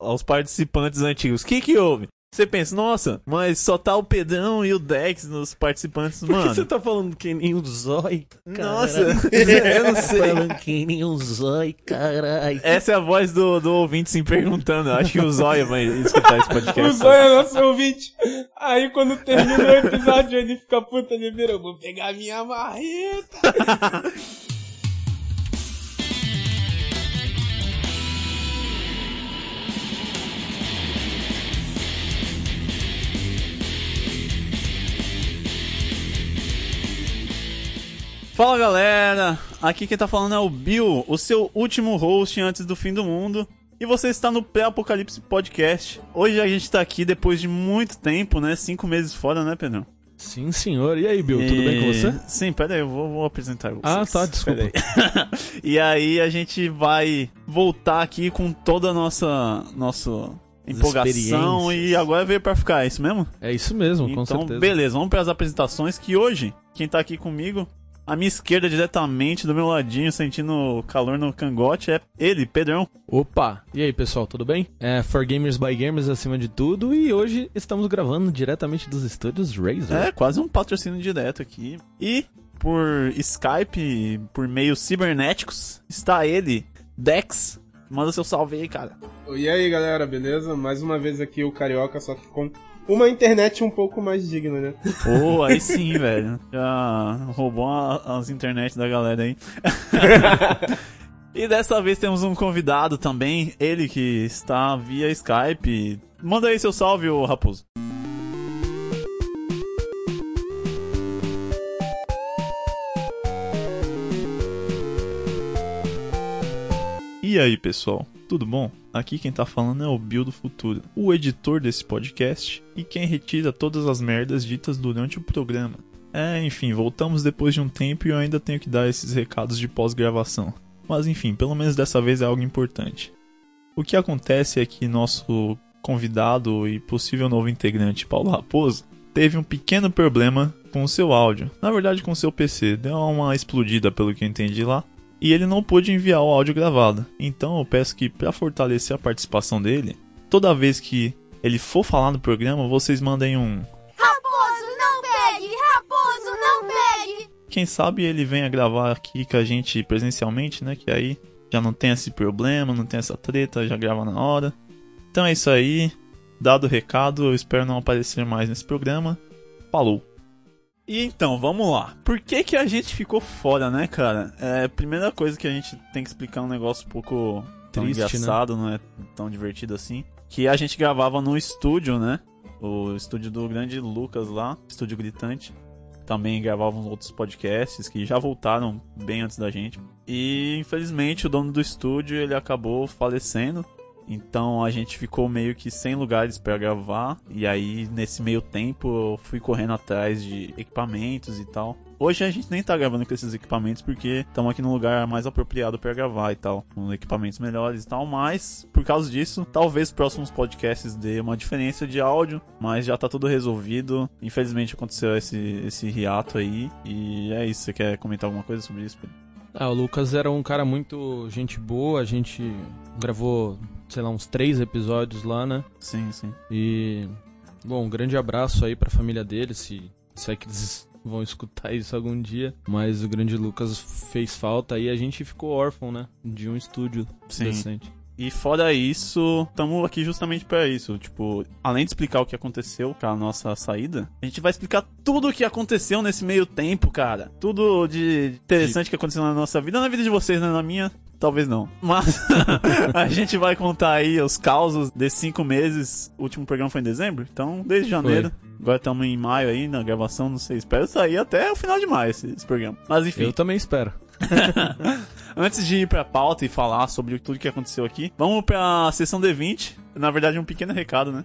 aos participantes antigos. O que que houve? Você pensa, nossa, mas só tá o Pedrão e o Dex nos participantes, Por que mano. você tá falando que nem o Zói? Nossa, eu não sei. Falando que nem o Zói, caralho. Essa é a voz do, do ouvinte se perguntando. Acho que o Zóia vai escutar esse podcast. O Zóio é nosso ouvinte. Aí quando termina o episódio, ele fica puta, ele vira, eu vou pegar minha marreta. Fala galera, aqui quem tá falando é o Bill, o seu último host antes do fim do mundo. E você está no Pré-Apocalipse Podcast. Hoje a gente tá aqui depois de muito tempo, né? Cinco meses fora, né, Pedrão? Sim, senhor. E aí, Bill, tudo bem com você? Sim, pera aí, eu vou, vou apresentar vocês. Ah, tá, desculpa. Aí. e aí a gente vai voltar aqui com toda a nossa, nossa empolgação e agora veio pra ficar, é isso mesmo? É isso mesmo, com então, certeza. beleza, vamos para as apresentações que hoje, quem tá aqui comigo, à minha esquerda diretamente, do meu ladinho, sentindo o calor no cangote, é ele, Pedrão. Opa! E aí, pessoal, tudo bem? É For Gamers by Gamers acima de tudo e hoje estamos gravando diretamente dos estúdios Razer. É, quase um patrocínio direto aqui. E por Skype, por meios cibernéticos, está ele, Dex. Manda seu salve aí, cara. E aí, galera, beleza? Mais uma vez aqui o Carioca, só que com uma internet um pouco mais digna, né? Pô, aí sim, velho. Já roubou as internet da galera aí. e dessa vez temos um convidado também, ele que está via Skype. Manda aí seu salve, ô Raposo. E aí, pessoal? Tudo bom? Aqui quem tá falando é o Bill do Futuro, o editor desse podcast e quem retira todas as merdas ditas durante o programa. É, enfim, voltamos depois de um tempo e eu ainda tenho que dar esses recados de pós-gravação. Mas enfim, pelo menos dessa vez é algo importante. O que acontece é que nosso convidado e possível novo integrante, Paulo Raposo, teve um pequeno problema com o seu áudio. Na verdade, com o seu PC. Deu uma explodida, pelo que eu entendi lá e ele não pôde enviar o áudio gravado. Então eu peço que, para fortalecer a participação dele, toda vez que ele for falar no programa, vocês mandem um. Raposo, não pegue! Raposo, não pegue! Quem sabe ele venha gravar aqui com a gente presencialmente, né? Que aí já não tem esse problema, não tem essa treta, já grava na hora. Então é isso aí. Dado o recado, eu espero não aparecer mais nesse programa. Falou! E então, vamos lá. Por que que a gente ficou fora, né, cara? É, primeira coisa que a gente tem que explicar um negócio um pouco tão Triste, né? engraçado, não é tão divertido assim. Que a gente gravava no estúdio, né? O estúdio do grande Lucas lá, estúdio gritante. Também gravavam outros podcasts que já voltaram bem antes da gente. E infelizmente o dono do estúdio ele acabou falecendo. Então a gente ficou meio que sem lugares para gravar. E aí, nesse meio tempo, eu fui correndo atrás de equipamentos e tal. Hoje a gente nem tá gravando com esses equipamentos porque estamos aqui num lugar mais apropriado para gravar e tal, com equipamentos melhores e tal, mas por causa disso, talvez próximos podcasts dê uma diferença de áudio, mas já tá tudo resolvido. Infelizmente aconteceu esse, esse hiato aí e é isso. Você quer comentar alguma coisa sobre isso? Ah, o Lucas era um cara muito gente boa, a gente gravou, sei lá, uns três episódios lá, né? Sim, sim. E, bom, um grande abraço aí pra família dele, se, se é que eles vão escutar isso algum dia. Mas o grande Lucas fez falta e a gente ficou órfão, né? De um estúdio Sim. decente. E fora isso, estamos aqui justamente para isso. Tipo, além de explicar o que aconteceu com a nossa saída, a gente vai explicar tudo o que aconteceu nesse meio tempo, cara. Tudo de interessante que aconteceu na nossa vida, na vida de vocês, né? Na minha, talvez não. Mas a gente vai contar aí os causos desses cinco meses. O último programa foi em dezembro, então desde janeiro. Agora estamos em maio aí na gravação, não sei, espero sair até o final de maio esse, esse programa. Mas enfim. Eu também espero. Antes de ir pra pauta e falar sobre tudo que aconteceu aqui, vamos pra sessão D20. Na verdade, um pequeno recado, né?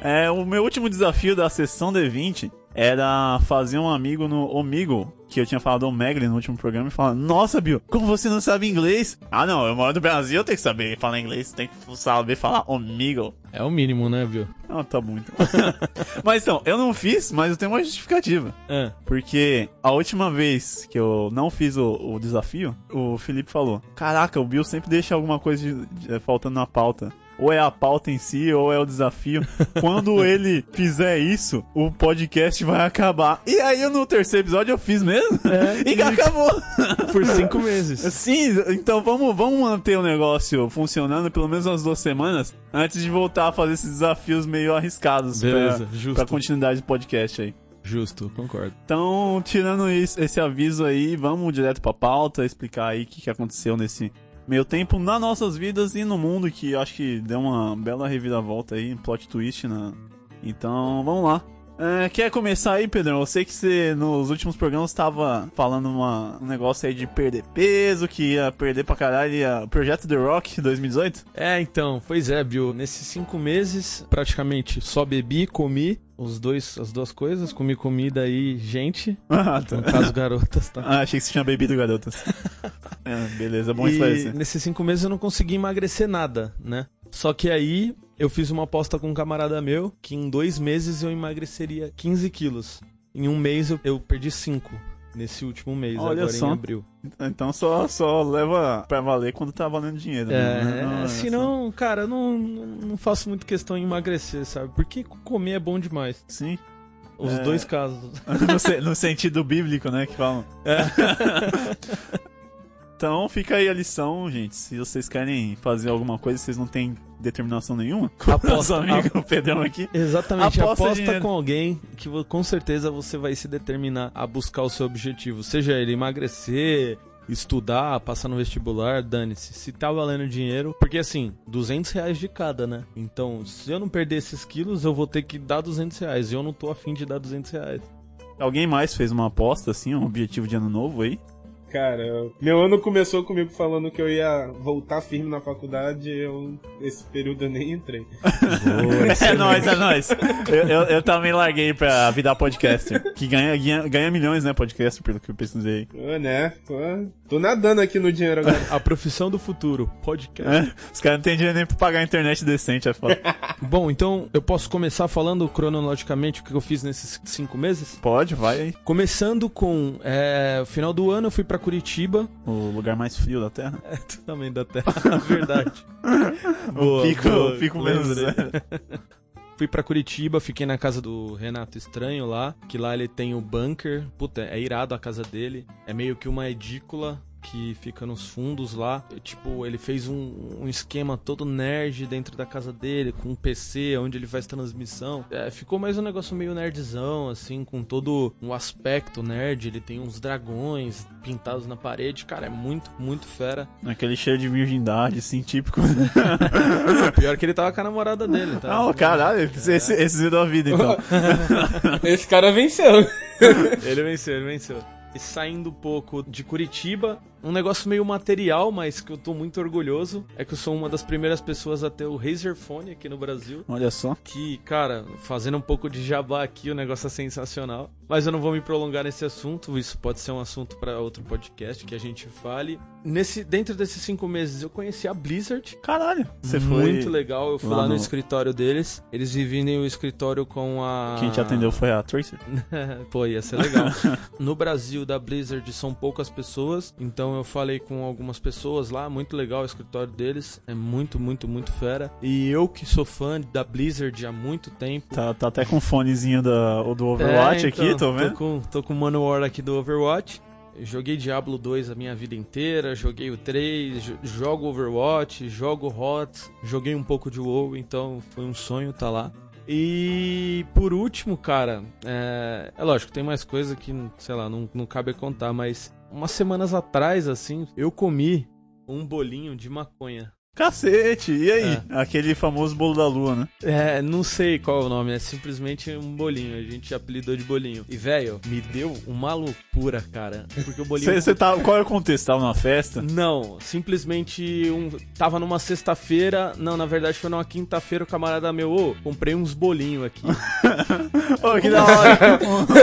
É, o meu último desafio da sessão D20 era fazer um amigo no Omigo, que eu tinha falado ao Megli no último programa e falando, nossa, Bill, como você não sabe inglês? Ah, não, eu moro no Brasil, eu tenho que saber falar inglês, tem que saber falar amigo. É o mínimo, né, viu? Ah, tá bom então. mas então, eu não fiz, mas eu tenho uma justificativa. É. Porque a última vez que eu não fiz o, o desafio, o Felipe falou: Caraca, o Bill sempre deixa alguma coisa de- de- faltando na pauta. Ou é a pauta em si, ou é o desafio. Quando ele fizer isso, o podcast vai acabar. E aí, no terceiro episódio, eu fiz mesmo. É, e acabou. Por cinco meses. Sim, então vamos, vamos manter o negócio funcionando pelo menos umas duas semanas antes de voltar a fazer esses desafios meio arriscados Beleza, pra, justo. pra continuidade do podcast aí. Justo, concordo. Então, tirando isso- esse aviso aí, vamos direto pra pauta, explicar aí o que, que aconteceu nesse meio tempo nas nossas vidas e no mundo, que acho que deu uma bela reviravolta aí, um plot twist, né? Então, vamos lá. É, quer começar aí, Pedrão? Eu sei que você nos últimos programas estava falando uma, um negócio aí de perder peso, que ia perder pra caralho, ia, Projeto The Rock 2018? É, então, pois é, Bill. Nesses cinco meses, praticamente só bebi, comi os dois, as duas coisas, comi comida e gente, Ah, no tá. caso garotas, tá? Ah, achei que você tinha bebido, garotas. é, beleza, bom e esclarecer. nesses cinco meses eu não consegui emagrecer nada, né? Só que aí eu fiz uma aposta com um camarada meu que em dois meses eu emagreceria 15 quilos. Em um mês eu, eu perdi 5 nesse último mês, Olha agora só. em abril. Então só, só leva pra valer quando tá valendo dinheiro. É, né? Não, é se não, cara, eu não, não, faço muito questão em emagrecer, sabe? Porque comer é bom demais. Sim. Os É. dois casos. no, no sentido bíblico, né? Que falam. É. então fica aí a lição, gente. Se vocês querem fazer alguma coisa, vocês não têm determinação nenhuma. Aposta- amigo Pedrão aqui. Exatamente, Aposta aposta, com alguém que com certeza você vai se determinar a buscar o seu objetivo. Seja ele emagrecer, estudar, passar no vestibular, dane-se. Se tá valendo dinheiro, porque assim, 200 reais de cada, né? Então, se eu não perder esses quilos, eu vou ter que dar 200 reais. E eu não tô afim de dar 200 reais. Alguém mais fez uma aposta, assim, um objetivo de ano novo aí? Cara, meu ano começou comigo falando que eu ia voltar firme na faculdade, eu esse período eu nem entrei. É nóis, é nóis. Eu, eu, eu também larguei pra virar podcaster. Que ganha, ganha, ganha milhões, né, podcaster, pelo que eu pesquisei. Tô, né? Tô, tô nadando aqui no dinheiro agora. A profissão do futuro, podcast. É, os caras não têm dinheiro nem pra pagar a internet decente, é foda. Bom, então eu posso começar falando cronologicamente o que eu fiz nesses cinco meses? Pode, vai aí. Começando com é, o final do ano, eu fui pra Curitiba. O lugar mais frio da Terra. É, também da Terra, verdade. o pico, boa, o pico menos zero. Fui pra Curitiba, fiquei na casa do Renato Estranho lá, que lá ele tem o bunker. Puta, é irado a casa dele. É meio que uma edícula que fica nos fundos lá. E, tipo, ele fez um, um esquema todo nerd dentro da casa dele, com um PC onde ele faz transmissão. É, ficou mais um negócio meio nerdzão, assim, com todo um aspecto nerd. Ele tem uns dragões pintados na parede. Cara, é muito, muito fera. Aquele cheiro de virgindade, assim, típico. Pior que ele tava com a namorada dele, tá? Ah, caralho, esse, esse, esse virou a vida, então. Esse cara venceu. Ele venceu, ele venceu. E saindo um pouco de Curitiba, um negócio meio material, mas que eu tô muito orgulhoso, é que eu sou uma das primeiras pessoas a ter o Razer Phone aqui no Brasil. Olha só. Que, cara, fazendo um pouco de jabá aqui, o negócio é sensacional. Mas eu não vou me prolongar nesse assunto, isso pode ser um assunto para outro podcast que a gente fale. Nesse, dentro desses cinco meses, eu conheci a Blizzard. Caralho, você foi... Muito legal, eu fui lá lá, no... no- escritório deles. Eles dividem o escritório com a. Quem te atendeu foi a Tracer? Pô, ia ser legal. no Brasil, da Blizzard, são poucas pessoas. Então eu falei com algumas pessoas lá. Muito legal o escritório deles. É muito, muito, muito fera. E eu que sou fã da Blizzard há muito tempo. Tá, tá até com o fonezinho da, do Overwatch É, aqui, então, tô vendo? Tô com, tô com o Manowar aqui do Overwatch. Eu Joguei Diablo 2 a minha vida inteira, joguei o 3, jo- jogo Overwatch, jogo HOTS, joguei um pouco de WoW, então foi um sonho tá lá. E por último, cara, é, é lógico, tem mais coisa que, sei lá, não, não cabe contar, mas umas semanas atrás, assim, eu comi um bolinho de maconha. Cacete, e aí? Aquele famoso bolo da lua, né? É, não sei qual é o nome, é simplesmente um bolinho. A gente apelidou de bolinho. E, velho, me deu uma loucura, cara. Porque o bolinho. Você tá. Qual é o contexto? Tava numa festa? Não, simplesmente um. Tava numa sexta-feira. Não, na verdade foi numa quinta-feira. O camarada meu, ô, comprei uns bolinhos aqui. Ô, que da hora!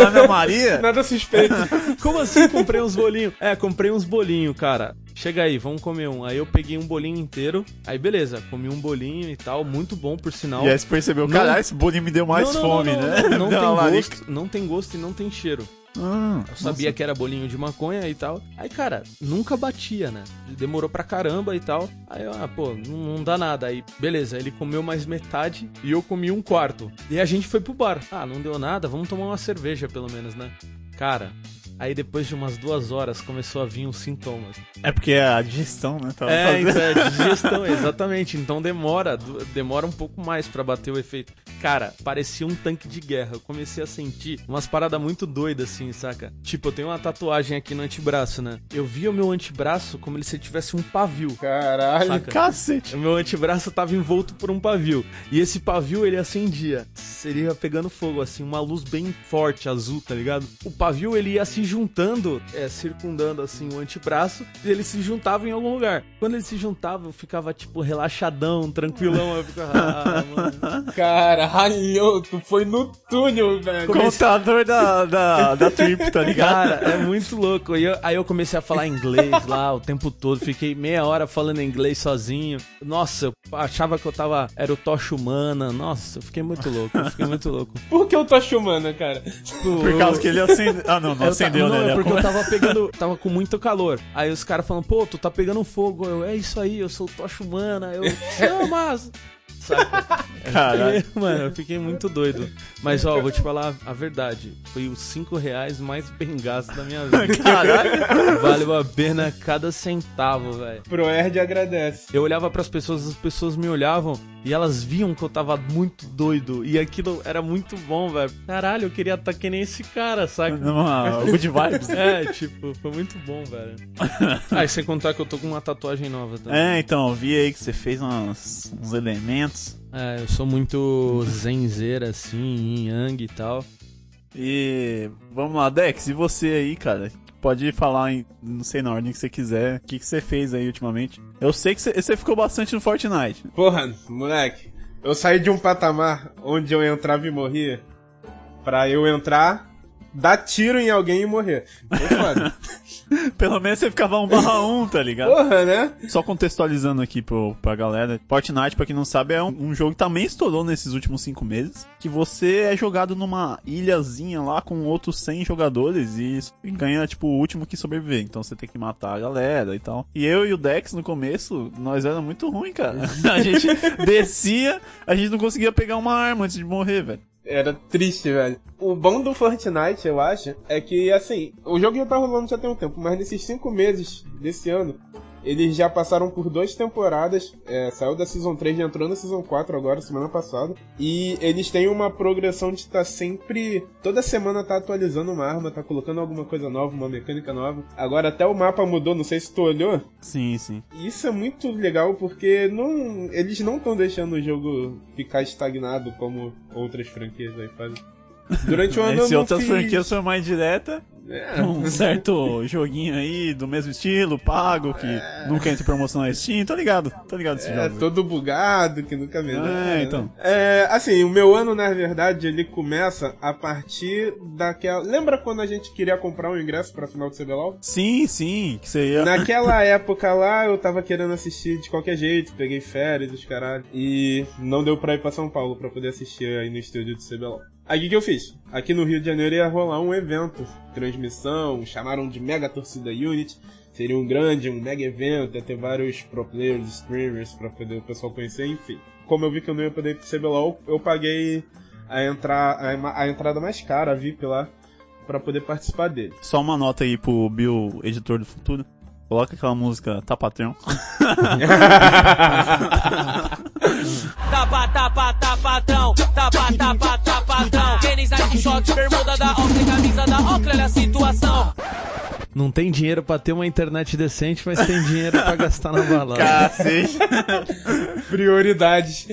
Ana Maria? Nada suspeito. Como assim comprei uns bolinhos? É, comprei uns bolinhos, cara. Chega aí, vamos comer um. Aí eu peguei um bolinho inteiro. Aí beleza, comi um bolinho e tal, muito bom por sinal. E aí você percebeu, Não- caralho, esse bolinho me deu mais Não, não, fome, não, né? Não, tem gosto, não tem gosto e não tem cheiro. Ah, Eu sabia que era bolinho de maconha e tal. Aí, cara, nunca batia, né? Demorou pra caramba e tal. Aí, eu, ah, pô, não, não dá nada. Aí, beleza, ele comeu mais metade e eu comi um quarto. E a gente foi pro bar. Ah, não deu nada, vamos tomar uma cerveja pelo menos, né? Cara, aí depois de umas duas horas começou a vir os sintomas. É porque é a digestão, né? Tava É, fazendo. então é digestão, exatamente. Então demora, demora um pouco mais pra bater o efeito. Cara, parecia um tanque de guerra. Eu comecei a sentir umas paradas muito doidas, assim, saca? Tipo, eu tenho uma tatuagem aqui no antebraço, né? Eu via o meu antebraço como se tivesse um pavio. Caralho. Saca? Cacete. O meu antebraço tava envolto por um pavio. E esse pavio, ele acendia. Seria pegando fogo, assim, uma luz bem forte, azul, tá ligado? O pavio, ele ia se juntando, é, circundando, assim, o antebraço. E ele se juntava em algum lugar. Quando ele se juntava, eu ficava, tipo, relaxadão, tranquilão. Eu ficava, ah, mano. Caralho, tu foi no túnel, velho. Contador da, da, da trip, tá ligado? Cara, é muito louco. E eu- aí eu comecei a falar inglês lá o tempo todo. Fiquei meia hora falando inglês sozinho. Nossa, eu achava que eu tava. Era o Tocha Humana. Nossa, eu fiquei muito louco. Eu fiquei muito louco. Por que eu tô chumando, cara? Por causa que ele acendeu. Ah, não, não Eu acendeu, ta- não, né? é porque eu tava pegando. Tava com muito calor. Aí os caras falando, pô, tu tá pegando fogo. Eu, é isso aí, eu sou o Tocha Humana. Eu, chamas! Saca? Caralho. Mano, eu fiquei muito doido. Mas ó, vou te falar a verdade. Foi os 5 reais mais bem gastos da minha vida. Caralho. Valeu a pena cada centavo, velho. Proerd agradece. Eu olhava pras pessoas, as pessoas me olhavam e elas viam que eu tava muito doido. E aquilo era muito bom, velho. Caralho, eu queria estar que nem esse cara, saca? Numa good vibes. É, tipo, foi muito bom, velho. Ah, e sem contar que eu tô com uma tatuagem nova também. É, então, eu vi aí que você fez umas- uns elementos. É, eu sou muito zenzeira, assim, yang e tal. E vamos lá, Dex, e você aí, cara? Pode falar em, não sei, na ordem que você quiser. O que, que você fez aí ultimamente? Eu sei que você, ficou bastante no Fortnite. Porra, moleque, eu saí de um patamar onde eu entrava e morria pra eu entrar, dar tiro em alguém e morrer. Foi foda. Pelo menos você ficava um barra um, tá ligado? Porra, né? Só contextualizando aqui pro, pra galera, Fortnite, pra quem não sabe, é um, um jogo que também estourou nesses últimos cinco meses, que você é jogado numa ilhazinha lá com outros 100 jogadores e ganha, tipo, o último que sobreviver. Então você tem que matar a galera e tal. E eu e o Dex, no começo, nós era muito ruim, cara. A gente descia, a gente não conseguia pegar uma arma antes de morrer, velho. Era triste, velho. O bom do Fortnite, eu acho, é que, assim, o jogo já tá rolando já tem um tempo, mas nesses cinco meses desse ano, eles já passaram por duas temporadas. É, saiu da Season 3 e entrou na Season 4 agora, semana passada. E eles têm uma progressão de estar sempre. Toda semana tá atualizando uma arma, tá colocando alguma coisa nova, uma mecânica nova. Agora até o mapa mudou, não sei se tu olhou. Sim, sim. E isso é muito legal porque não, eles não estão deixando o jogo ficar estagnado como outras franquias aí fazem. Durante o ano eu Esse não outras fiz... franquias foi mais direta. É. Um certo joguinho aí do mesmo estilo, pago, que nunca entra em promoção na Steam. Tô ligado, tô ligado esse É, jogo. todo bugado, que nunca melhora. É, né? então. É, assim, o meu ano, na verdade, ele começa a partir daquela... Lembra quando a gente queria comprar um ingresso pra final do CBLOL? Sim, sim, que você ia. Naquela época lá, eu tava querendo assistir de qualquer jeito, peguei férias, os caralho, e não deu pra ir pra São Paulo pra poder assistir aí no estúdio do CBLOL. Aí o que, eu fiz? Aqui no Rio de Janeiro ia rolar um evento, transmissão, chamaram de Mega Torcida Unity, seria um grande, um mega evento, ia ter vários pro players, streamers pra poder o pessoal conhecer, enfim. Como eu vi que eu não ia poder pro CBLOL, eu paguei a, entra, a, a entrada mais cara, a VIP lá, pra poder participar dele. Só uma nota aí pro Bill, editor do futuro. Coloca aquela música Tá Patrão. Tapa, tapa, tapadão, tapa, tapa, tapadão. Tênis, Nike, shorts, bermuda da Oakley, camisa da Oakley, olha a situação. Não tem dinheiro pra ter uma internet decente, mas tem dinheiro pra gastar na balada. Cacete. Prioridades.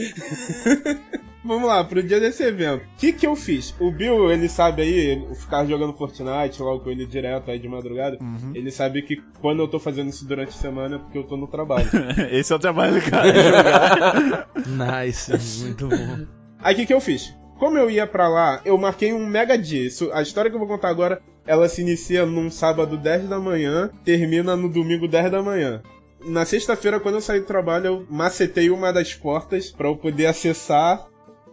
Vamos lá, pro dia desse evento. O que que eu fiz? O Bill, ele sabe aí, ficar jogando Fortnite logo com ele direto aí de madrugada. Ele sabe que quando eu tô fazendo isso durante a semana é porque eu tô no trabalho. Esse é o trabalho do cara. jogar. Nice, muito bom. Aí o que, que eu fiz? Como eu ia pra lá, eu marquei um mega dia. Isso, a história que eu vou contar agora, ela se inicia num sábado 10 da manhã, termina no domingo 10 da manhã. Na sexta-feira, quando eu saí do trabalho, eu macetei uma das portas pra eu poder acessar.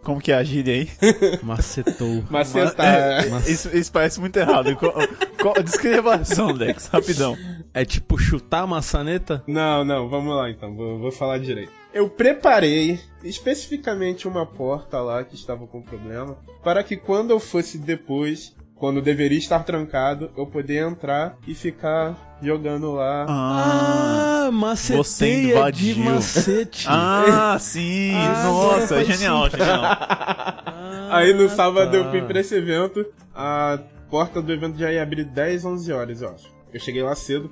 Como que é a gíria aí? Macetou. Macetar. É, isso, isso parece muito errado. Qual, qual, descreva a ação, Dex, rapidão. É tipo chutar a maçaneta? Não, não, vamos lá então, vou, vou falar direito. Eu preparei especificamente uma porta lá que estava com problema, para que quando eu fosse depois, quando deveria estar trancado, eu poder entrar e ficar jogando lá. Ah, Ah, Você maceteia de invadiu. macete. ah sim. Ah, Nossa, foi é genial, genial. Ah, Aí no sábado tá. eu fui pra esse evento, a porta do evento já ia abrir 10, 11 horas, eu acho. Eu cheguei lá cedo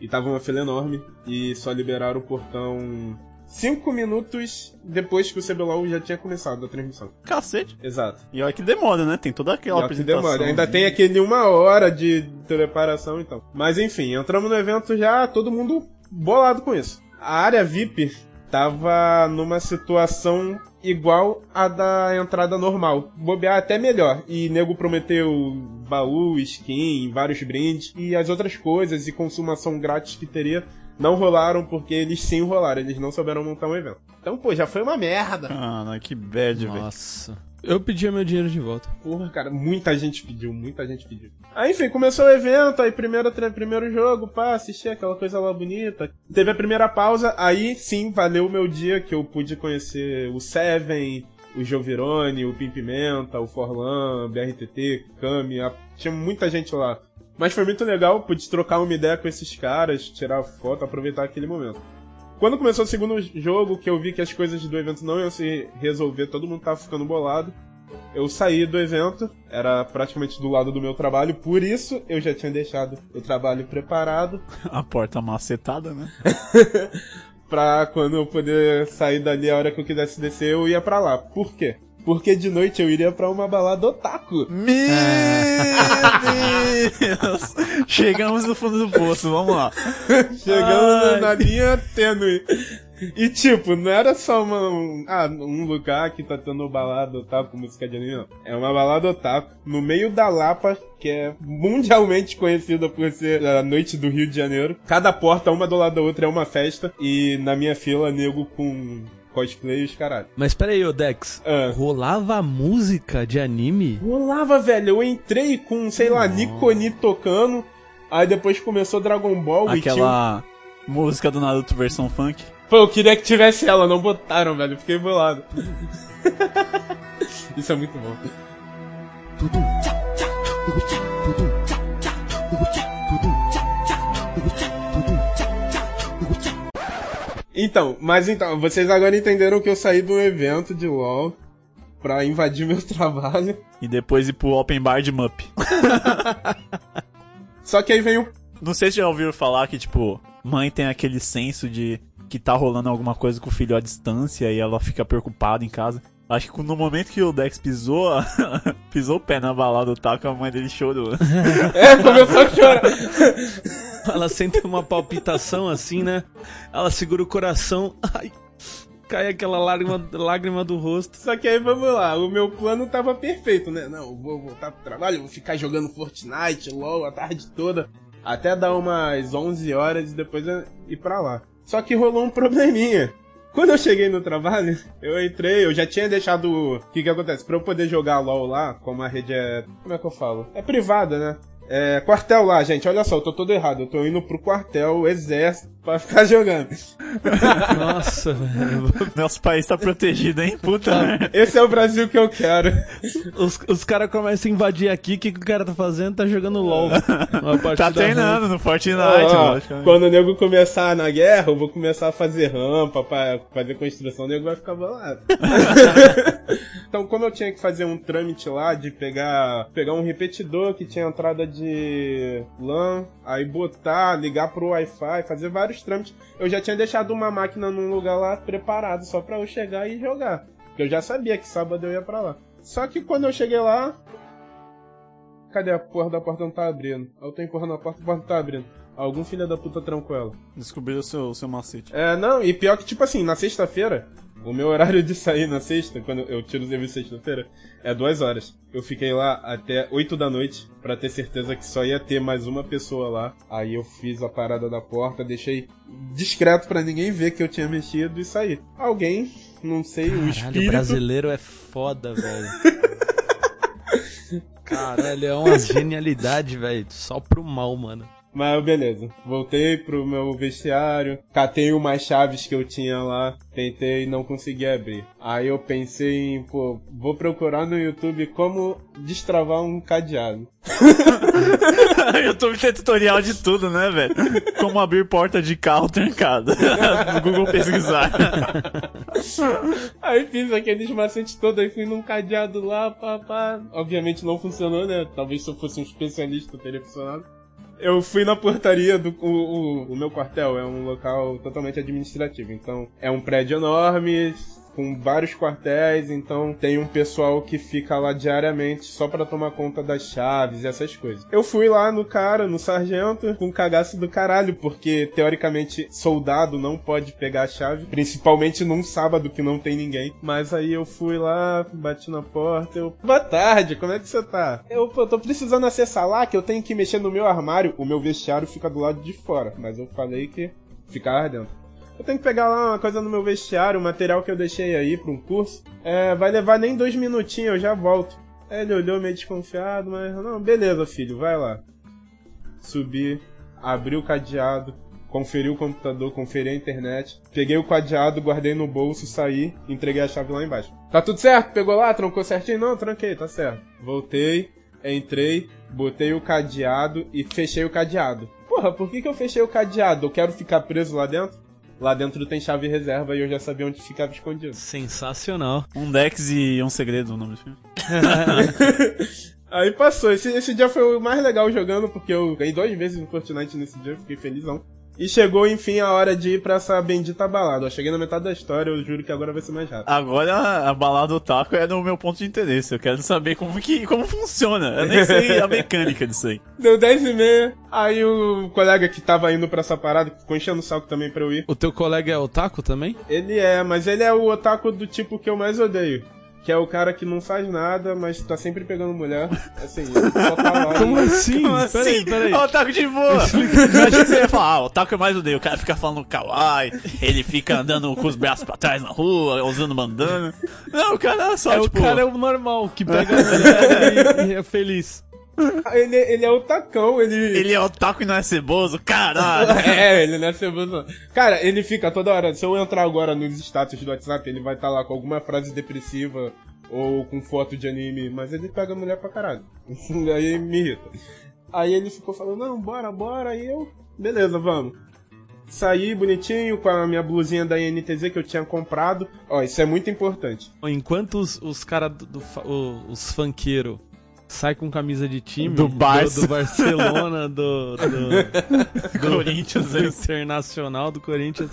e tava uma fila enorme e só liberaram o portão 5 minutos depois que o CBLOL já tinha começado a transmissão. Cacete. Exato. E olha que demora, né? Tem toda aquela que apresentação. demora. Ainda tem aquele uma hora de preparação então. Mas enfim, entramos no evento já, todo mundo bolado com isso. A área VIP tava numa situação igual a da entrada normal. Bobear até melhor. E nego prometeu baú, skin, vários brindes e as outras coisas e consumação grátis que teria não rolaram porque eles sim rolaram, eles não souberam montar um evento. Então, pô, já foi uma merda. Ah, não, que bad, velho. Nossa. Eu pedia meu dinheiro de volta. Porra, cara, muita gente pediu, muita gente pediu. Aí, enfim, começou o evento, aí primeiro, primeiro jogo, pá, assisti aquela coisa lá bonita. Teve a primeira pausa, aí sim, valeu o meu dia que eu pude conhecer o Seven, o Giovirone, o Pimpimenta, o Forlan, o BRTT, Kami, a- tinha muita gente lá. Mas foi muito legal, pude trocar uma ideia com esses caras, tirar foto, aproveitar aquele momento. Quando começou o segundo jogo, que eu vi que as coisas do evento não iam se resolver, todo mundo tava ficando bolado. Eu saí do evento, era praticamente do lado do meu trabalho, por isso eu já tinha deixado o trabalho preparado A porta macetada, né? pra quando eu poder sair dali a hora que eu quisesse descer, eu ia pra lá. Por quê? Porque de noite eu iria pra uma balada otaku. Meu Deus! Chegamos no fundo do poço, vamos lá. Chegando Ai. na linha tênue. E tipo, não era só uma, um, ah, um lugar que tá tendo balada otaku com música de anime, não. É uma balada otaku no meio da Lapa, que é mundialmente conhecida por ser a noite do Rio de Janeiro. Cada porta, uma do lado da outra, é uma festa. E na minha fila, nego com cosplay e os caralho. Mas peraí, ô Dex. Ah. Rolava música de anime? Rolava, velho. Eu entrei com, sei lá, Nikoni tocando. Aí depois começou Dragon Ball e tinha Aquela música do Naruto versão funk. Pô, eu queria que tivesse ela, não botaram, velho. Fiquei bolado. Isso é muito bom. Então, mas então, vocês agora entenderam que eu saí de um evento de LoL pra invadir meu trabalho. E depois ir pro open bar de Mup. Só que aí vem o Não sei se já ouviram falar que, tipo, mãe tem aquele senso de que tá rolando alguma coisa com o filho à distância e ela fica preocupada em casa. Acho que no momento que o Dex pisou, pisou o pé na balada do taco, a mãe dele chorou. É, começou a chorar. Ela sente uma palpitação assim, né? Ela segura o coração. Ai, cai aquela lágrima, lágrima do rosto. Só que aí vamos lá, o meu plano tava perfeito, né? Não, eu vou voltar pro trabalho, vou ficar jogando Fortnite, LOL a tarde toda, até dar umas 11 horas e depois eu ir pra lá. Só que rolou um probleminha. Quando eu cheguei no trabalho, eu entrei, eu já tinha deixado. O que que acontece? Pra eu poder jogar LOL lá, como a rede é. Como é que eu falo? É privada, né? É, quartel lá, gente, olha só, eu tô todo errado. Eu tô indo pro quartel, exército, pra ficar jogando. Nossa, velho. Nosso país tá protegido, hein? Puta merda. Esse é o Brasil que eu quero. Os, os caras começam a invadir aqui, o que, que o cara tá fazendo? Tá jogando LOL. Tá treinando no Fortnite, Ó, lógico. quando o nego começar na guerra, eu vou começar a fazer rampa pra fazer construção, o nego vai ficar bolado. então, como eu tinha que fazer um trâmite lá de pegar, pegar um repetidor que tinha entrada de LAN, aí botar, ligar pro Wi-Fi, fazer vários trâmites. Eu já tinha deixado uma máquina num lugar lá preparado só pra eu chegar e jogar. Porque eu já sabia que sábado eu ia pra lá. Só que quando eu cheguei lá. Cadê a porra da porta não tá abrindo? Eu tô empurrando a porta, a porta não tá abrindo. Algum filho da puta trancou ela. Descobriram o seu, o seu macete. É, não, e pior que, tipo assim, na sexta-feira, o meu horário de sair na sexta, quando eu tiro o serviço sexta-feira, é duas horas. Eu fiquei lá até 8 da noite, pra ter certeza que só ia ter mais uma pessoa lá. Aí eu fiz a parada da porta, deixei discreto pra ninguém ver que eu tinha mexido e saí. Alguém, não sei, o Caralho, o espírito... brasileiro é foda, velho. Caralho, é uma genialidade, velho. Só pro mal, mano. Mas beleza, voltei pro meu vestiário, catei umas chaves que eu tinha lá, tentei e não consegui abrir. Aí eu pensei em, pô, vou procurar no YouTube como destravar um cadeado. YouTube tem tutorial de tudo, né, velho? Como abrir porta de carro trancada. no Google pesquisar. Aí fiz aqueles macetes todos, aí fui num cadeado lá, pá, pá. Obviamente não funcionou, né? Talvez se eu fosse um especialista teria funcionado. Eu fui na portaria do o, o, o meu quartel, é um local totalmente administrativo. Então, é um prédio enorme, com vários quartéis, então tem um pessoal que fica lá diariamente só pra tomar conta das chaves e essas coisas. Eu fui lá no cara, no sargento, com cagaço do caralho, porque teoricamente soldado não pode pegar a chave, principalmente num sábado que não tem ninguém. Mas aí eu fui lá, bati na porta, eu, boa tarde, como é que você tá? Eu, pô, tô precisando acessar lá que eu tenho que mexer no meu armário, o meu vestiário fica do lado de fora, mas eu falei que ficava dentro. Eu tenho que pegar lá uma coisa no meu vestiário, um material que eu deixei aí pra um curso. É, vai levar nem dois minutinhos, eu já volto. Ele olhou meio desconfiado, mas não, beleza, filho, vai lá. Subi, abri o cadeado, conferi o computador, conferi a internet, peguei o cadeado, guardei no bolso, saí, entreguei a chave lá embaixo. Tá tudo certo? Pegou lá? Trancou certinho? Não, tranquei, tá certo. Voltei, entrei, botei o cadeado e fechei o cadeado. Porra, por que, que eu fechei o cadeado? Eu quero ficar preso lá dentro? Lá dentro tem chave reserva e eu já sabia onde ficava escondido. Sensacional. Um Dex e um segredo, o nome do filme. Aí passou. Esse, esse dia foi o mais legal jogando, porque eu ganhei duas vezes no Fortnite nesse dia, fiquei felizão. E chegou, enfim, a hora de ir pra essa bendita balada. Eu cheguei na metade da história, eu juro que agora vai ser mais rápido. Agora a balada do taco é do meu ponto de interesse. Eu quero saber como que como funciona. Eu nem sei a mecânica disso aí. Deu 10 e meia, aí o colega que tava indo pra essa parada, que ficou enchendo o saco também pra eu ir. O teu colega é otaku também? Ele é, mas ele é o otaku do tipo que eu mais odeio. Que é o cara que não faz nada, mas tá sempre pegando mulher. Assim, só tá lá. Como e- assim? Como assim? Peraí, peraí. Ó, o taco de boa! Eu achei que você ia falar, ah, o taco eu mais odeio. O cara fica falando kawaii, ele fica andando com os braços pra trás na rua, usando bandana. Não, o cara é só, É, tipo... o cara é o normal, que pega a mulher e, e é feliz. Ele, ele é o tacão, ele. Ele é otaku e não é ceboso, caralho! É, ele não é ceboso. não. Cara, ele fica toda hora. Se eu entrar agora nos status do WhatsApp, ele vai estar lá com alguma frase depressiva ou com foto de anime, mas ele pega a mulher pra caralho. Aí me irrita. Aí ele ficou falando, não, bora, bora, aí eu. Beleza, vamos. Saí bonitinho com a minha blusinha da INTZ que eu tinha comprado. Ó, isso é muito importante. Enquanto os, os caras do, do fa- o- os funkeiros saem com camisa de time Do Barça. do, do Barcelona, do, do, do Corinthians, do Internacional, do Corinthians.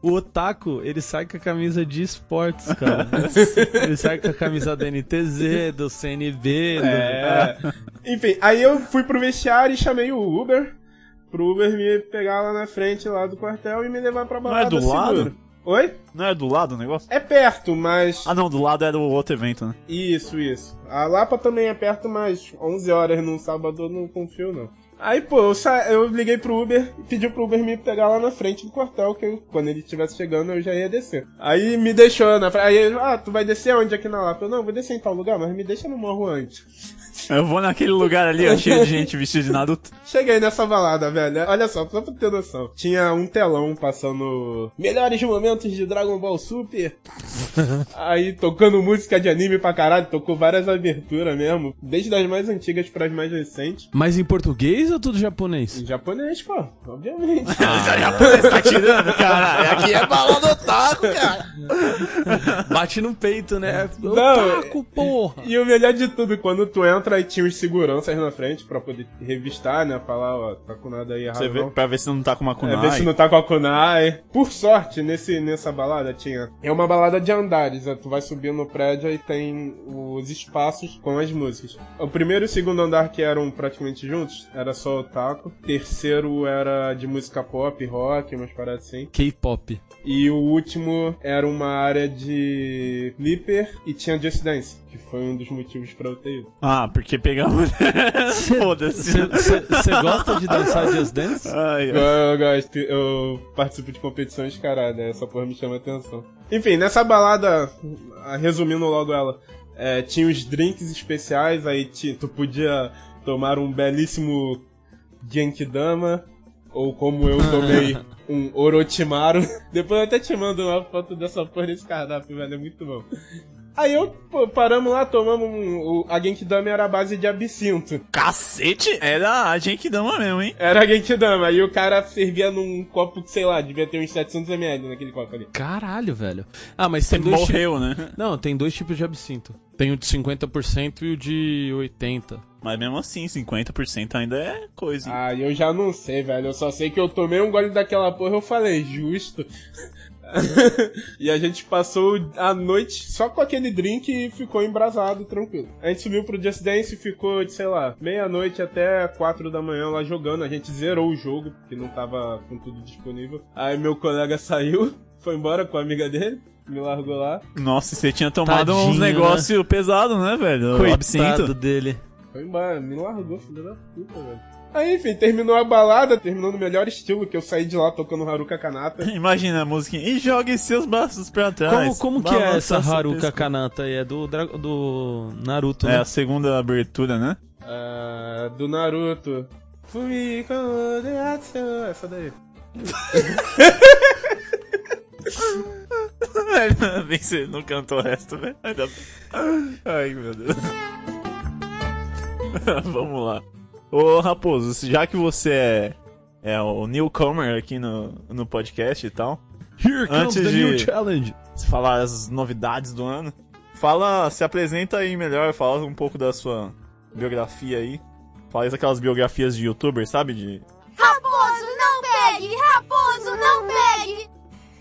O Otaku, ele sai com a camisa de esportes, cara. ele sai com a camisa da NTZ, do CNB, do... É. Enfim, aí eu fui pro vestiário e chamei o Uber. Pro Uber me pegar lá na frente lá do quartel e me levar pra Não é balada do lado? Oi? Não é do lado o negócio? É perto, mas. Ah não, do lado era o outro evento, né? Isso, isso. A Lapa também é perto, mas 11 horas num sábado eu não confio, não. Aí, pô, eu, sa... eu liguei pro Uber e pedi pro Uber me pegar lá na frente do quartel, que eu- quando ele estivesse chegando eu já ia descer. Aí me deixou na frente. Aí ele, ah, tu vai descer onde aqui na Lapa? Eu, não, vou descer em tal lugar, mas me deixa no morro antes. Eu vou naquele lugar ali, ó, cheio de gente vestida de Naruto. Cheguei nessa balada, velho. Olha só, só pra ter noção. Tinha um telão passando melhores momentos de Dragon Ball Super. Aí tocando música de anime pra caralho, tocou várias aberturas mesmo. Desde as mais antigas pras mais recentes. Mas em português ou tudo japonês? Em japonês, pô, obviamente. Já japonês tá tirando, cara. Aqui é balão do taco, cara. Bate no peito, né? Não, Taco, porra! E o melhor de tudo, quando tu entra, aí tinha os seguranças na frente pra poder revistar, né? Falar, ó, tá com nada aí errado Você vê, não. pra ver se não tá com uma É, kunai. ver se não tá com a kunai. Por sorte, nesse, nessa balada tinha... É uma balada de andares, né? tu vai subindo no prédio e tem os espaços com as músicas. O primeiro e o segundo andar que eram praticamente juntos, era só o taco. Terceiro era de música pop, rock, umas paradas assim. K-pop. E o último era uma área de flipper e tinha Just Dance, que foi um dos motivos pra eu ter ido. Ah, porque pegar mulher. Foda-se. Você gosta de dançar Just Dance? Ai, Eu, eu gosto, eu participo de competições, caralho, essa porra me chama atenção. Enfim, nessa balada, resumindo logo ela, é, tinha os drinks especiais, aí ti- tu podia tomar um belíssimo Genkidama, ou como eu tomei, um Orochimaru. Depois eu até te mando uma foto dessa porra desse cardápio, velho, é muito bom. Aí eu, pô, paramos lá, tomamos um, o, a Genkidama era a base de absinto. Cacete! Era a Genkidama mesmo, hein? Era Genkidama, aí o cara servia num copo que, sei lá, devia ter uns 700ml naquele copo ali. Caralho, velho. Ah, mas Você tipos. morreu, né? Não, tem dois tipos de absinto. Tem o de 50% e o de 80%. Mas mesmo assim, 50% ainda é coisa. hein? Ah, eu já não sei, velho. Eu só sei que eu tomei um gole daquela porra eu falei, justo. e a gente passou a noite só com aquele drink e ficou embrasado, tranquilo. A gente subiu pro Just Dance e ficou, de, sei lá, meia-noite até quatro da manhã lá jogando. A gente zerou o jogo, porque não tava com tudo disponível. Aí meu colega saiu, foi embora com a amiga dele, me largou lá. Nossa, você tinha tomado Tadinho, uns né? negócios pesados, né, velho? O Coitado absinto. dele. Foi embora, me largou, filho da puta, velho. Aí, enfim, terminou a balada, terminou no melhor estilo, que eu saí de lá tocando Haruka Kanata. Imagina a musiquinha. E jogue seus braços pra Como, trás. como que é essa Haruka. Kanata aí? É do, do Naruto, É né? a segunda abertura, né? Ah, do Naruto. Fumiko essa daí. Ainda bem que você não cantou o resto, velho. Bem. Ai, meu Deus. Vamos lá. Ô, Raposo, já que você é, é o newcomer aqui no, no podcast e tal, Here comes Antes the de- new challenge. falar as novidades do ano, fala, se apresenta aí melhor, fala um pouco da sua biografia aí. Faz aquelas biografias de youtuber, sabe? De Raposo, não pegue! Raposo, não pegue!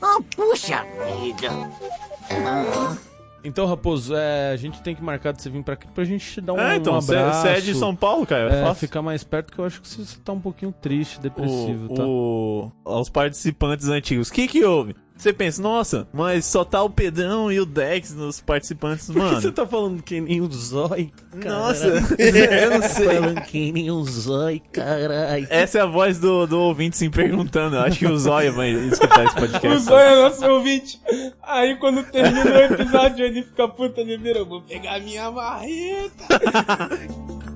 Oh, puxa vida. Então, Raposo, é, a gente tem que marcar de você vir pra aqui pra gente dar um, É, então, um abraço. você é de São Paulo, cara. É, É, ficar mais perto que eu acho que você tá um pouquinho triste, depressivo, o, tá? o- aos participantes antigos. O que que houve? Você pensa, nossa, mas só tá o Pedrão e o Dex nos participantes, Por que mano. você tá falando que nem o Zói? Nossa, eu não sei. Falando que nem um zói, caralho. Essa é a voz do, do ouvinte se perguntando. Acho que o Zóia vai escutar esse podcast. O Zóio é nosso ouvinte. Aí quando termina o episódio, ele fica puta, ele vira, eu vou pegar minha marreta.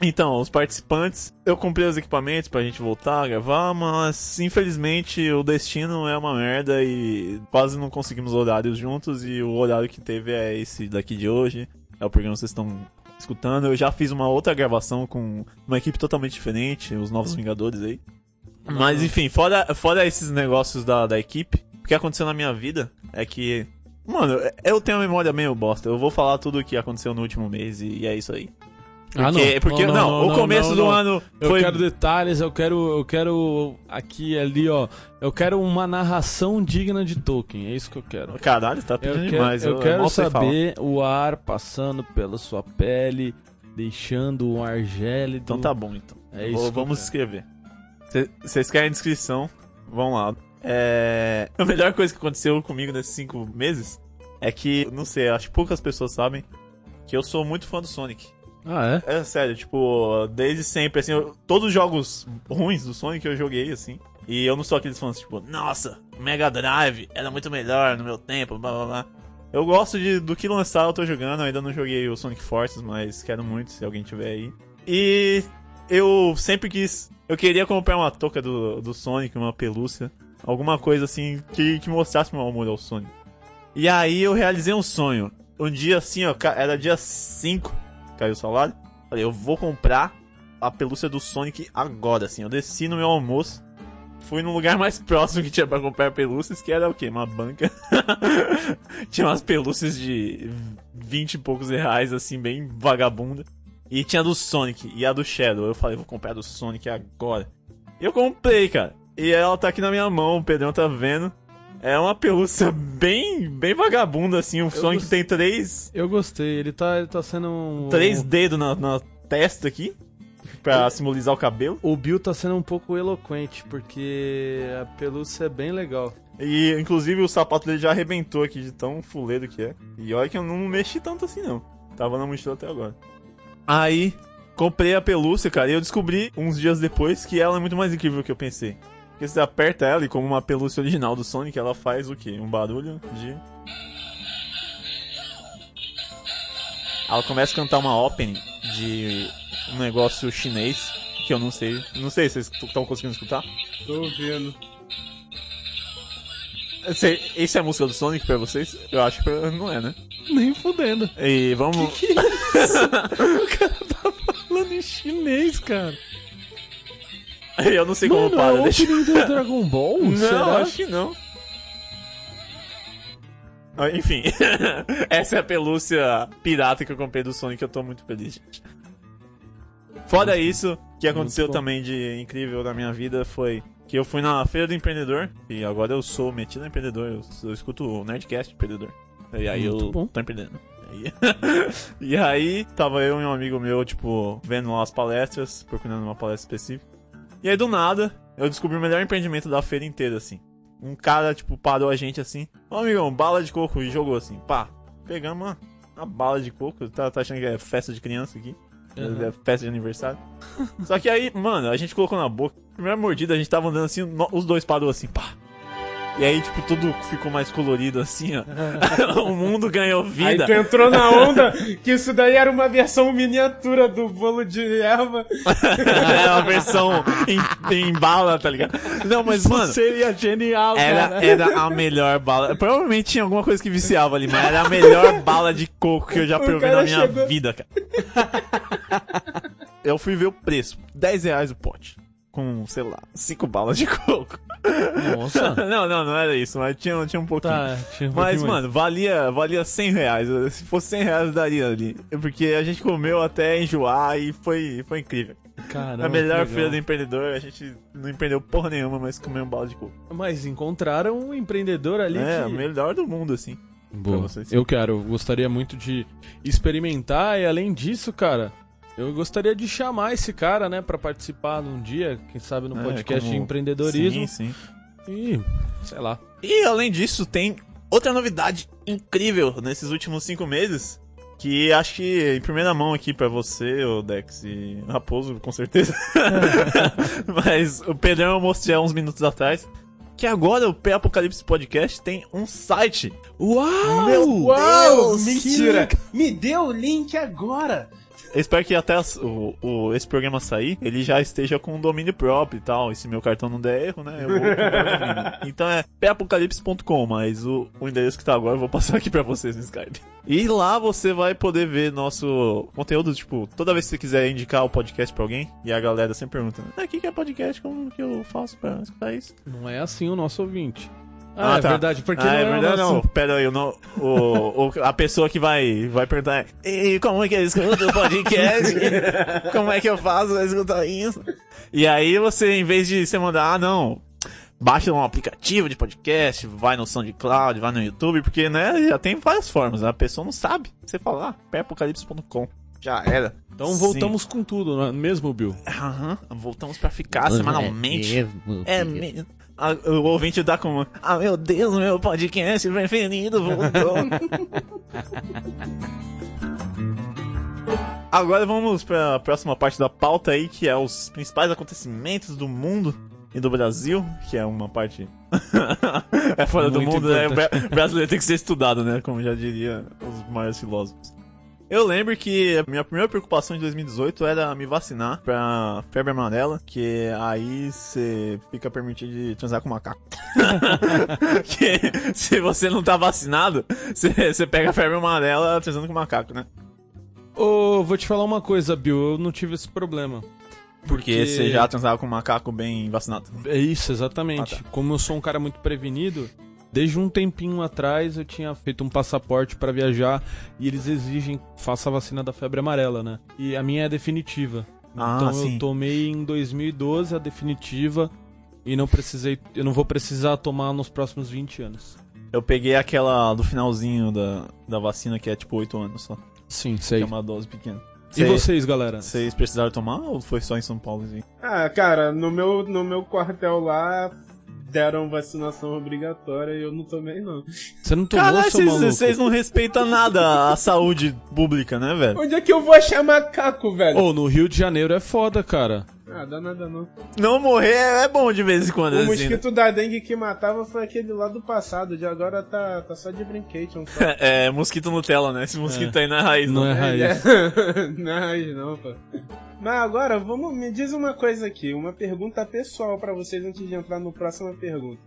Então, os participantes, eu comprei os equipamentos pra gente voltar a gravar, mas infelizmente o destino é uma merda e quase não conseguimos horários juntos e o horário que teve é esse daqui de hoje. É o programa que vocês estão escutando. Eu já fiz uma outra gravação com uma equipe totalmente diferente, os Novos Vingadores aí. Mas enfim, fora, fora esses negócios da, da equipe, o que aconteceu na minha vida é que. Mano, eu tenho uma memória meio bosta. Eu vou falar tudo o que aconteceu no último mês e, e é isso aí. Ah, Porque, porque não, o começo não, do não. ano Eu foi. quero detalhes, eu quero, eu quero aqui ali, ó. Eu quero uma narração digna de Tolkien, é isso que eu quero. Caralho, tá Eu pedindo quero, demais. eu eu quero saber o ar passando pela sua pele, deixando um ar gélido. Então tá bom, então. É isso Vou- que eu vamos quero. escrever. Cê- Vocês querem a descrição? Vamos lá. É... A melhor coisa que aconteceu comigo nesses cinco meses é que, não sei, acho que poucas pessoas sabem que eu sou muito fã do Sonic. Ah, é? É sério, tipo, desde sempre, assim, eu- todos os jogos ruins do Sonic eu joguei, assim. E eu não sou aqueles fãs, tipo, nossa, Mega Drive era muito melhor no meu tempo, blá blá blá. Eu gosto de, do que lançar, eu tô jogando, ainda não joguei o Sonic Forces, mas quero muito se alguém tiver aí. E eu sempre quis. Eu queria comprar uma touca do, do Sonic, uma pelúcia, alguma coisa assim que, que mostrasse meu amor ao Sonic. E aí eu realizei um sonho. Um dia assim, ó, era dia 5, caiu o salário. Falei, eu vou comprar a pelúcia do Sonic agora, assim. Eu desci no meu almoço, fui no lugar mais próximo que tinha pra comprar pelúcias, que era o quê? Uma banca. tinha umas pelúcias de 20 e poucos reais, assim, bem vagabunda. E tinha a do Sonic e a do Shadow. Eu falei, vou comprar a do Sonic agora. Eu comprei, cara. E ela tá aqui na minha mão, o Pedrão tá vendo. É uma pelúcia bem, bem vagabunda, assim. O Sonic gost- tem três, Eu gostei, ele tá, ele tá sendo um. três dedos na, na testa aqui. Pra simbolizar o cabelo. O Bill tá sendo um pouco eloquente, porque a pelúcia é bem legal. E, inclusive, o sapato dele já arrebentou aqui de tão fuleiro que é. E olha que eu não mexi tanto assim, não. Tava na mochila até agora. Aí, comprei a pelúcia, cara, e eu descobri uns dias depois que ela é muito mais incrível do que eu pensei. Porque você aperta ela e como uma pelúcia original do Sonic, ela faz o quê? Um barulho de... Ela começa a cantar uma opening de um negócio chinês, que eu não sei. Não sei se vocês estão conseguindo escutar. Tô ouvindo. Esse, esse é a música do Sonic pra vocês? Eu acho que não é, né? Nem fudendo. E vamos. Falando em chinês, cara. Eu não sei como para, é o deixa do Dragon Ball? Não, Será? acho que não. Ah, Enfim, essa é a pelúcia pirata que eu comprei do Sonic, eu tô muito feliz, gente. Fora isso, que aconteceu também de incrível na minha vida foi que eu fui na Feira do Empreendedor, e agora eu sou metido em empreendedor, eu, eu escuto o Nerdcast empreendedor. E aí Muito eu bom. tô empreendendo. E aí, tava eu e um amigo meu, tipo, vendo lá as palestras, procurando uma palestra específica. E aí, do nada, eu descobri o melhor empreendimento da feira inteira, assim. Um cara, tipo, parou a gente assim. Ô, amigão, bala de coco. E jogou assim, pá. Pegamos uma, uma bala de coco. Tá, tá achando que é festa de criança aqui? Uhum. É festa de aniversário. Só que aí, mano, a gente colocou na boca. Primeira mordida, a gente tava andando assim, os dois parou assim, pá. E aí, tipo, tudo ficou mais colorido assim, ó. o mundo ganhou Aí vida. tu entrou na onda que isso daí era uma versão miniatura do bolo de erva. é uma versão em, em bala, tá ligado? Não, mas, mano. Seria genial, Era, cara. era a melhor bala. Provavelmente tinha alguma coisa que viciava ali, mas era a melhor bala de coco que eu já provei na minha chegou- vida, cara. Eu fui ver o preço. 10 reais o pote. Com, sei lá, 5 balas de coco. Nossa. Não, não, não era isso, mas tinha, tinha um pouquinho. Tá, tinha um Mas, pouquinho mais. mano, valia, valia 100 reais. Se fosse 100 reais, daria ali. Porque a gente comeu até enjoar e foi, foi incrível. Caramba, a melhor que feira do empreendedor, a gente não empreendeu porra nenhuma, mas comeu um bala de coco. Mas encontraram um empreendedor ali É, que... o melhor do mundo, assim. Boa. vocês. Eu quero, eu gostaria muito de experimentar e além disso, cara, eu gostaria de chamar esse cara, né, pra participar num dia, quem sabe no É, podcast de como- empreendedorismo. Sim, sim. E, sei lá. E além disso, tem outra novidade incrível nesses últimos cinco meses. Que acho que em primeira mão aqui pra você, o Dex e Raposo, com certeza. Mas o Pedrão eu mostrei há uns minutos atrás. Que agora o Pré-Apocalipse Podcast tem um site. Uau! Meu Uau, Deus, mentira! Me deu o link agora! Eu espero que até as- o, o- esse programa sair, ele já esteja com um domínio próprio e tal. E se meu cartão não der erro, né? Eu vou comprar o domínio. Então é prapocalipse.com, mas o, o endereço que tá agora eu vou passar aqui pra vocês no Skype. E lá você vai poder ver nosso conteúdo, tipo, toda vez que você quiser indicar o podcast pra alguém, e a galera sempre pergunta, ah, o que que é podcast? Como que eu faço pra escutar isso? Não é assim o nosso ouvinte. Ah, Ah, é tá. verdade, porque ah, não é é verdade, nosso... não. Pera aí, o, no- o, o- a pessoa que vai, vai perguntar e como é que eu escuto o podcast? como é que eu faço pra escutar isso? E aí você, em vez de você mandar, ah, não, baixa um aplicativo de podcast, vai no SoundCloud, vai no YouTube, porque, né, já tem várias formas, a pessoa não sabe. Você fala, ah, pré-apocalipse.com. Já era. Então voltamos com tudo, não é mesmo, Bill? Aham, voltamos pra ficar semanalmente. mesmo, É mesmo. Ah, o ouvinte dá como. Ah, meu Deus, meu podcast preferido voltou. Agora vamos pra próxima parte da pauta aí, que é os principais acontecimentos do mundo e do Brasil, que é uma parte. é fora do Muito mundo, né? O importante. bra- brasileiro tem que ser estudado, né? Como já diria os maiores filósofos. Eu lembro que a minha primeira preocupação em 2018 era me vacinar pra febre amarela, que aí você fica permitido de transar com macaco. que se você não tá vacinado, você pega a febre amarela transando com macaco, né? Ô, vou te falar uma coisa, Bill, eu não tive esse problema. Porque você já transava com um macaco bem vacinado. É isso, exatamente. Ah, tá. Como eu sou um cara muito prevenido, desde um tempinho atrás eu tinha feito um passaporte pra viajar e eles exigem que faça a vacina da febre amarela, né? E a minha é definitiva. Ah, então sim. eu tomei em 2012 a definitiva e não precisei, eu não vou precisar tomar nos próximos 20 anos. Eu peguei aquela do finalzinho da, da vacina, que é tipo 8 anos só. Sim, Que sei. é uma dose pequena. E vocês, galera? Vocês precisaram tomar ou foi só em São Paulo? Assim? Ah, cara, no meu, no meu quartel lá deram vacinação obrigatória e eu não tomei, não. Você não tomou, Caralho, seu vocês- maluco? vocês não respeitam nada a saúde pública, né, velho? Onde é que eu vou achar macaco, velho? Ô, no Rio de Janeiro é foda, cara. Ah, dá nada não. Não morrer é bom de vez em quando, O assim. né? mosquito da dengue que matava foi aquele lá do passado, de agora tá, tá só de brinquedo. É, mosquito Nutella, né? Esse mosquito aí não é raiz, não. Não é raiz. É, não é raiz não, pô. Mas agora, vamos, me diz uma coisa aqui, uma pergunta pessoal pra vocês antes de entrar no próxima pergunta.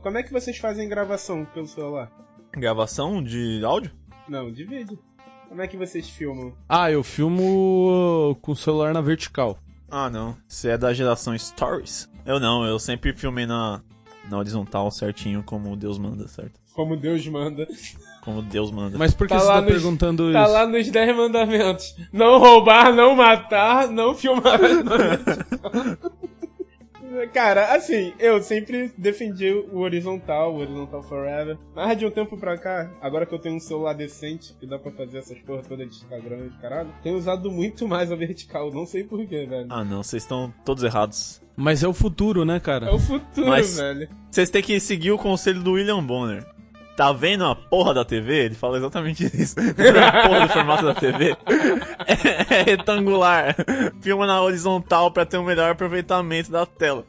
Como é que vocês fazem gravação pelo celular? Gravação de áudio? Não, de vídeo. Como é que vocês filmam? Ah, eu filmo com o celular na vertical. Ah, não. Você é da geração Stories? Eu não, eu sempre filmei na, na horizontal certinho, como Deus manda, certo? Como Deus manda. Como Deus manda. Mas por que Tá você tá nos- perguntando Tá isso? lá nos 10 mandamentos. Não roubar, não matar, não filmar. Cara, assim, eu sempre defendi o horizontal, o horizontal forever. Mas de um tempo pra cá, agora que eu tenho um celular decente, que dá pra fazer essas porra toda de Instagram e de caralho, tenho usado muito mais a vertical, não sei porquê, velho. Ah, não, vocês estão todos errados. Mas é o futuro, né, cara? É o futuro, Mas- velho. Vocês têm que seguir o conselho do William Bonner. Tá vendo a porra da TV? Ele fala exatamente isso. Tá vendo a porra do formato da TV? É, é retangular. Filma na horizontal pra ter um melhor aproveitamento da tela.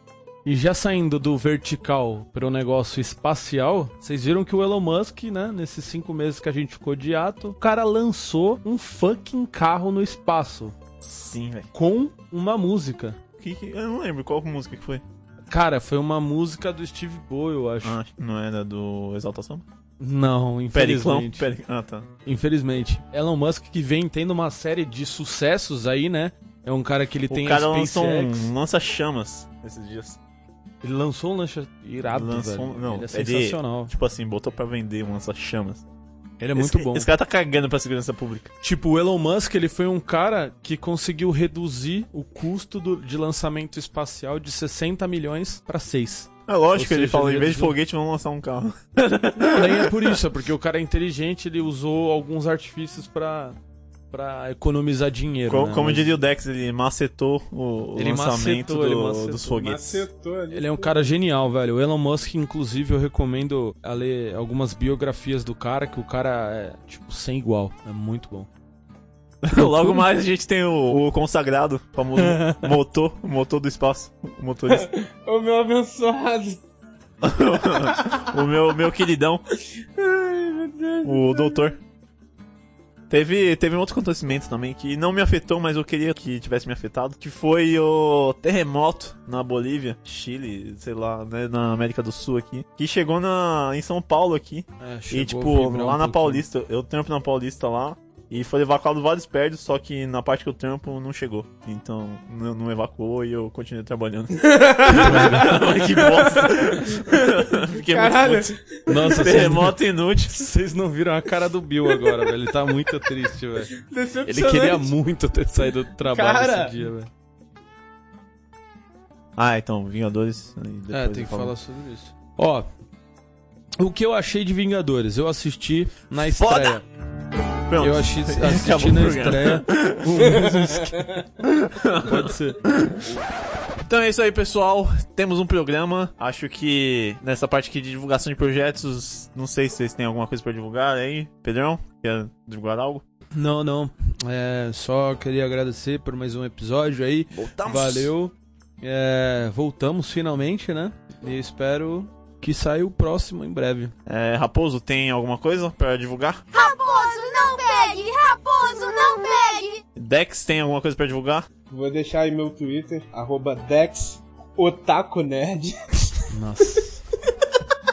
E já saindo do vertical para o negócio espacial, vocês viram que o Elon Musk, né, nesses cinco meses que a gente ficou de ato, o cara lançou um fucking carro no espaço Sim, velho. com uma música. Que- que- Eu não lembro qual música que foi. Cara, foi uma música do Steve Boy, eu acho. Ah, não era do Exaltação? Não, Periclão? infelizmente. Peri... Ah, tá. Infelizmente. Elon Musk que vem tendo uma série de sucessos aí, né? É um cara que ele tem o cara a SpaceX. um lança-chamas esses dias. Ele lançou um lancha irado, Lançou- velho. não, ele é ele- sensacional. Tipo assim, botou pra vender um lança-chamas. Ele é muito esse, bom. Esse cara tá cagando pra segurança pública. Tipo, o Elon Musk, ele foi um cara que conseguiu reduzir o custo do- de lançamento espacial de 60 milhões pra 6. É lógico Ou ele seja, fala, em vez de foguete, vamos lançar um carro. Não, nem é por isso, é porque o cara é inteligente, ele usou alguns artifícios pra, pra economizar dinheiro. Co- né? Como diria o Dex, ele macetou o, o Ele lançamento macetou, ele do- macetou. dos foguetes. Macetou ali. Ele é um cara genial, velho. O Elon Musk, inclusive, eu recomendo a ler algumas biografias do cara, que o cara é, tipo, sem igual. É muito bom. Logo mais a gente tem o, o consagrado, famoso motor, o motor do espaço, o motorista. Ô meu abençoado. o meu, meu queridão, Ai, meu Deus. o doutor. Teve, teve um outro acontecimento também que não me afetou, mas eu queria que tivesse me afetado, que foi o terremoto na Bolívia, Chile, sei lá, né, na América do Sul aqui, que chegou na, em São Paulo aqui, É, E, tipo, lá um na pouquinho. Paulista, eu trampo na Paulista lá. E foi evacuado vários prédios, só que na parte que eu trampo não chegou. Então, não, não evacuou e eu continuei trabalhando. que bosta! Fiquei Caralho. muito puto. Nossa, vocês não, Terremoto inútil. vocês não viram a cara do Bill agora, velho. Ele tá muito triste, velho. Ele queria muito ter saído do trabalho Cara. esse dia, velho. Ah, então, Vingadores. aí depois É, tem que falar sobre isso. Ó, o que eu achei de Vingadores? Eu assisti na Foda! estreia. Pronto. Eu achei, assisti na estreia. o. Pode ser. Então é isso aí, pessoal. Temos um programa. Acho que nessa parte aqui de divulgação de projetos, não sei se vocês têm alguma coisa pra divulgar aí. Pedrão, quer divulgar algo? Não, não. É, só queria agradecer por mais um episódio aí. Voltamos. Valeu. É, voltamos finalmente, né? E espero que saia o próximo em breve. É, Raposo, tem alguma coisa pra divulgar? Raposo! Raposo, não pegue! Dex, tem alguma coisa pra divulgar? Vou deixar aí meu Twitter, arroba Dex Otaku Nerd. Nossa.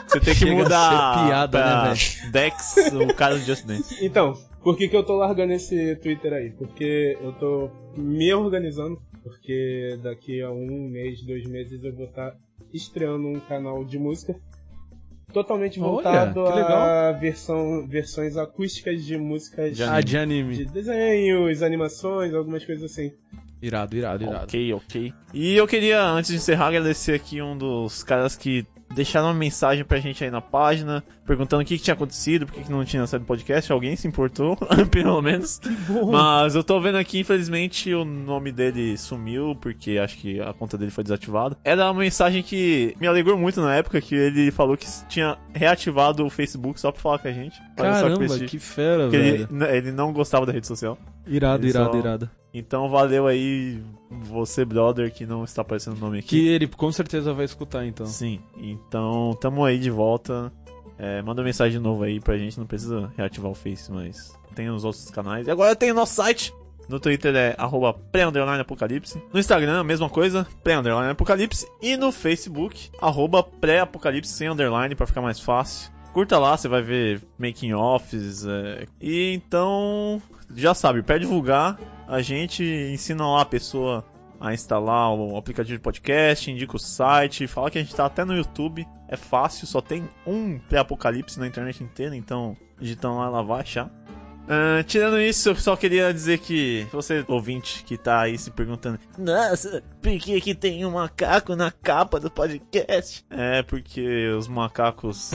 Você tem que Chega a mudar ser piada, pra né, Dex, o cara do Just Dance. Então, por que, que eu tô largando esse Twitter aí? Porque eu tô me organizando Porque daqui a um mês, dois meses eu vou estar estreando um canal de música totalmente Olha, voltado legal. a versão, versões acústicas de músicas De de anime. de desenhos, animações, algumas coisas assim. Irado, irado, irado. Ok, ok. E eu queria, antes de encerrar, agradecer aqui um dos caras que deixaram uma mensagem pra gente aí na página, perguntando o que, que tinha acontecido, por que, que não tinha saído podcast. Alguém se importou, pelo menos. Mas eu tô vendo aqui, infelizmente, o nome dele sumiu, porque acho que a conta dele foi desativada. Era uma mensagem que me alegrou muito na época, que ele falou que tinha reativado o Facebook só pra falar com a gente. Caramba, presti- que fera, porque ele, velho. ele não gostava da rede social. Irado, ele irado, só- irado. Então valeu aí, você, brother, que não está aparecendo o nome aqui. Que ele com certeza vai escutar, então. Sim, então tamo aí de volta. É, manda mensagem de novo aí pra gente, não precisa reativar o Face, mas tem os outros canais. E agora tem o nosso site. No Twitter é arroba pré-apocalipse. No Instagram, a mesma coisa, pré-apocalipse. E no Facebook, arroba pré-apocalipse sem underline pra ficar mais fácil. Curta lá, você vai ver making offs. é. E então, já sabe, pra divulgar, a gente ensina lá a pessoa a instalar o aplicativo de podcast, indica o site, fala que a gente tá até no YouTube. É fácil, só tem um pré-apocalipse na internet inteira, então digitando lá ela vai achar. Ah, tirando isso, eu só queria dizer que você, ouvinte, que tá aí se perguntando, Nossa, por que que tem um macaco na capa do podcast? é porque os macacos